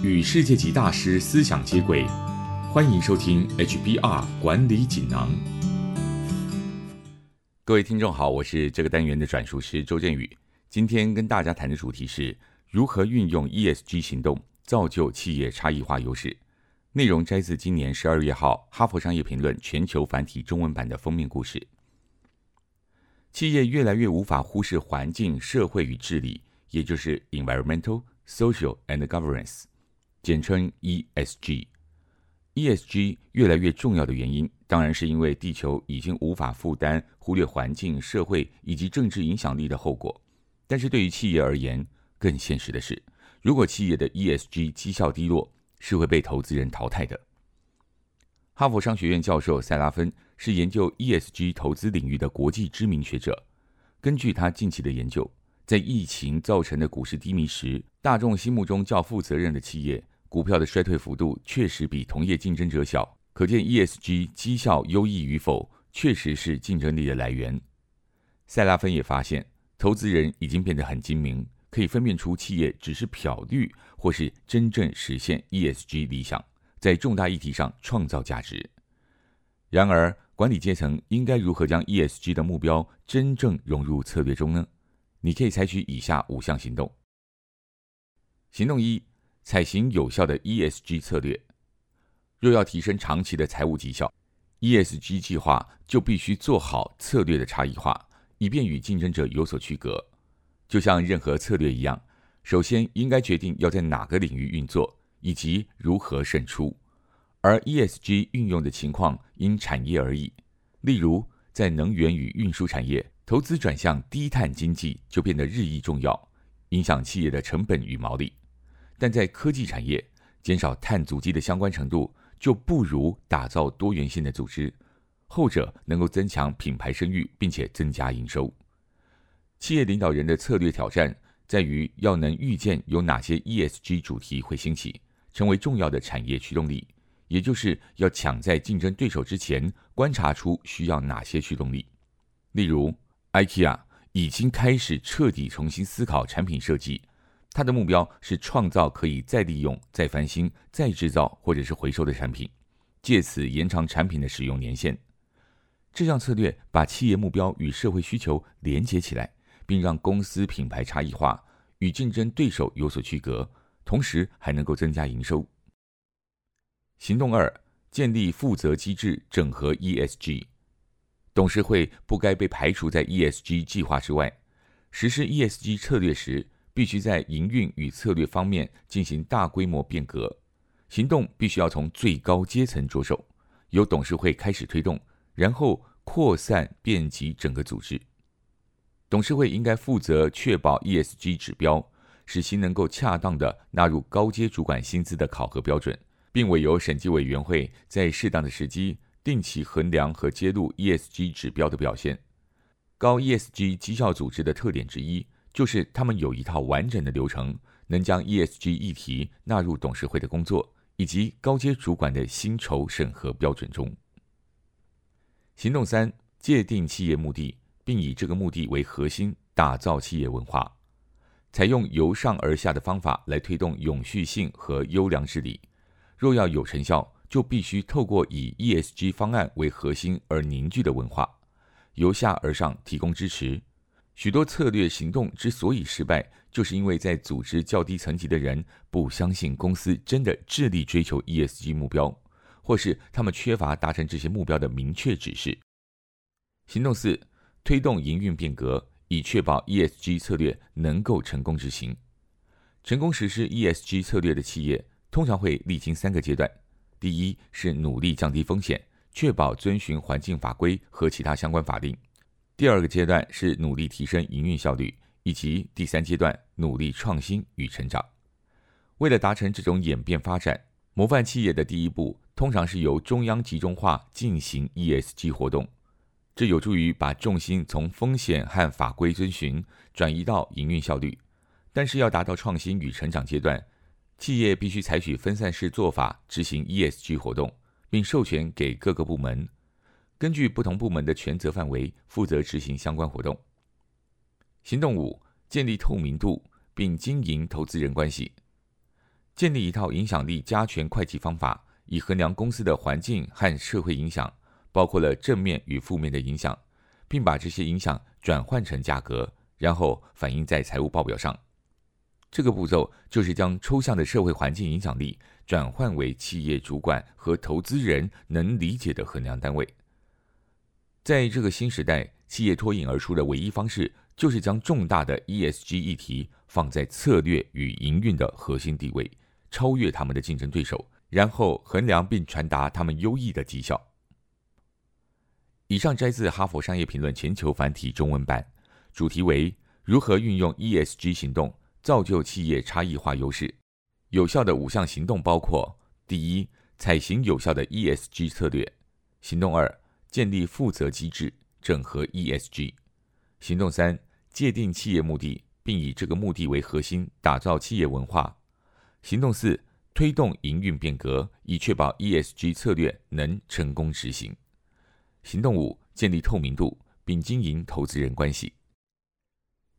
与世界级大师思想接轨，欢迎收听 HBR 管理锦囊。各位听众好，我是这个单元的转述师周振宇。今天跟大家谈的主题是如何运用 ESG 行动造就企业差异化优势。内容摘自今年十二月号《哈佛商业评论》全球繁体中文版的封面故事。企业越来越无法忽视环境、社会与治理，也就是 Environmental。Social and Governance，简称 ESG。ESG 越来越重要的原因，当然是因为地球已经无法负担忽略环境、社会以及政治影响力的后果。但是对于企业而言，更现实的是，如果企业的 ESG 绩效低落，是会被投资人淘汰的。哈佛商学院教授塞拉芬是研究 ESG 投资领域的国际知名学者。根据他近期的研究。在疫情造成的股市低迷时，大众心目中较负责任的企业股票的衰退幅度确实比同业竞争者小。可见 ESG 绩效优异与否，确实是竞争力的来源。塞拉芬也发现，投资人已经变得很精明，可以分辨出企业只是漂绿，或是真正实现 ESG 理想，在重大议题上创造价值。然而，管理阶层应该如何将 ESG 的目标真正融入策略中呢？你可以采取以下五项行动。行动一：采行有效的 ESG 策略。若要提升长期的财务绩效，ESG 计划就必须做好策略的差异化，以便与竞争者有所区隔。就像任何策略一样，首先应该决定要在哪个领域运作，以及如何胜出。而 ESG 运用的情况因产业而异。例如，在能源与运输产业。投资转向低碳经济就变得日益重要，影响企业的成本与毛利。但在科技产业，减少碳足迹的相关程度就不如打造多元性的组织，后者能够增强品牌声誉，并且增加营收。企业领导人的策略挑战在于要能预见有哪些 ESG 主题会兴起，成为重要的产业驱动力，也就是要抢在竞争对手之前观察出需要哪些驱动力，例如。IKEA 已经开始彻底重新思考产品设计，它的目标是创造可以再利用、再翻新、再制造或者是回收的产品，借此延长产品的使用年限。这项策略把企业目标与社会需求连接起来，并让公司品牌差异化，与竞争对手有所区隔，同时还能够增加营收。行动二：建立负责机制，整合 ESG。董事会不该被排除在 ESG 计划之外。实施 ESG 策略时，必须在营运与策略方面进行大规模变革。行动必须要从最高阶层着手，由董事会开始推动，然后扩散遍及整个组织。董事会应该负责确保 ESG 指标，使其能够恰当地纳入高阶主管薪资的考核标准，并委由审计委员会在适当的时机。定期衡量和揭露 ESG 指标的表现。高 ESG 绩效组织的特点之一，就是他们有一套完整的流程，能将 ESG 议题纳入董事会的工作以及高阶主管的薪酬审核标准中。行动三：界定企业目的，并以这个目的为核心，打造企业文化，采用由上而下的方法来推动永续性和优良治理。若要有成效，就必须透过以 ESG 方案为核心而凝聚的文化，由下而上提供支持。许多策略行动之所以失败，就是因为在组织较低层级的人不相信公司真的致力追求 ESG 目标，或是他们缺乏达成这些目标的明确指示。行动四：推动营运变革，以确保 ESG 策略能够成功执行。成功实施 ESG 策略的企业，通常会历经三个阶段。第一是努力降低风险，确保遵循环境法规和其他相关法令；第二个阶段是努力提升营运效率，以及第三阶段努力创新与成长。为了达成这种演变发展，模范企业的第一步通常是由中央集中化进行 ESG 活动，这有助于把重心从风险和法规遵循转移到营运效率。但是要达到创新与成长阶段。企业必须采取分散式做法执行 ESG 活动，并授权给各个部门，根据不同部门的权责范围负责执行相关活动。行动五：建立透明度并经营投资人关系。建立一套影响力加权会计方法，以衡量公司的环境和社会影响，包括了正面与负面的影响，并把这些影响转换成价格，然后反映在财务报表上。这个步骤就是将抽象的社会环境影响力转换为企业主管和投资人能理解的衡量单位。在这个新时代，企业脱颖而出的唯一方式，就是将重大的 ESG 议题放在策略与营运的核心地位，超越他们的竞争对手，然后衡量并传达他们优异的绩效。以上摘自《哈佛商业评论》全球繁体中文版，主题为如何运用 ESG 行动。造就企业差异化优势，有效的五项行动包括：第一，采行有效的 ESG 策略；行动二，建立负责机制，整合 ESG；行动三，界定企业目的，并以这个目的为核心，打造企业文化；行动四，推动营运变革，以确保 ESG 策略能成功执行；行动五，建立透明度，并经营投资人关系。